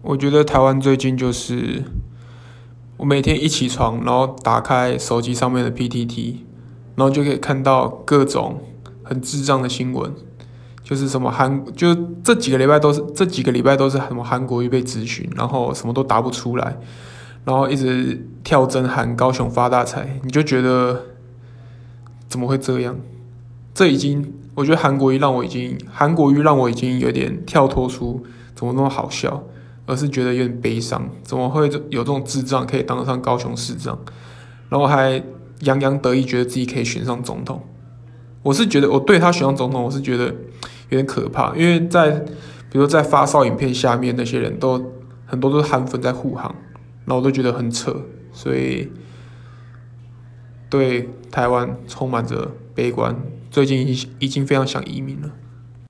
我觉得台湾最近就是，我每天一起床，然后打开手机上面的 PTT，然后就可以看到各种很智障的新闻，就是什么韩，就这几个礼拜都是这几个礼拜都是什么韩国瑜被质询，然后什么都答不出来，然后一直跳针喊高雄发大财，你就觉得怎么会这样？这已经，我觉得韩国瑜让我已经韩国瑜让我已经有点跳脱出怎么那么好笑。而是觉得有点悲伤，怎么会有这种智障可以当上高雄市长，然后还洋洋得意，觉得自己可以选上总统。我是觉得，我对他选上总统，我是觉得有点可怕，因为在比如在发烧影片下面那些人都很多都是韩粉在护航，然后我都觉得很扯，所以对台湾充满着悲观。最近已已经非常想移民了。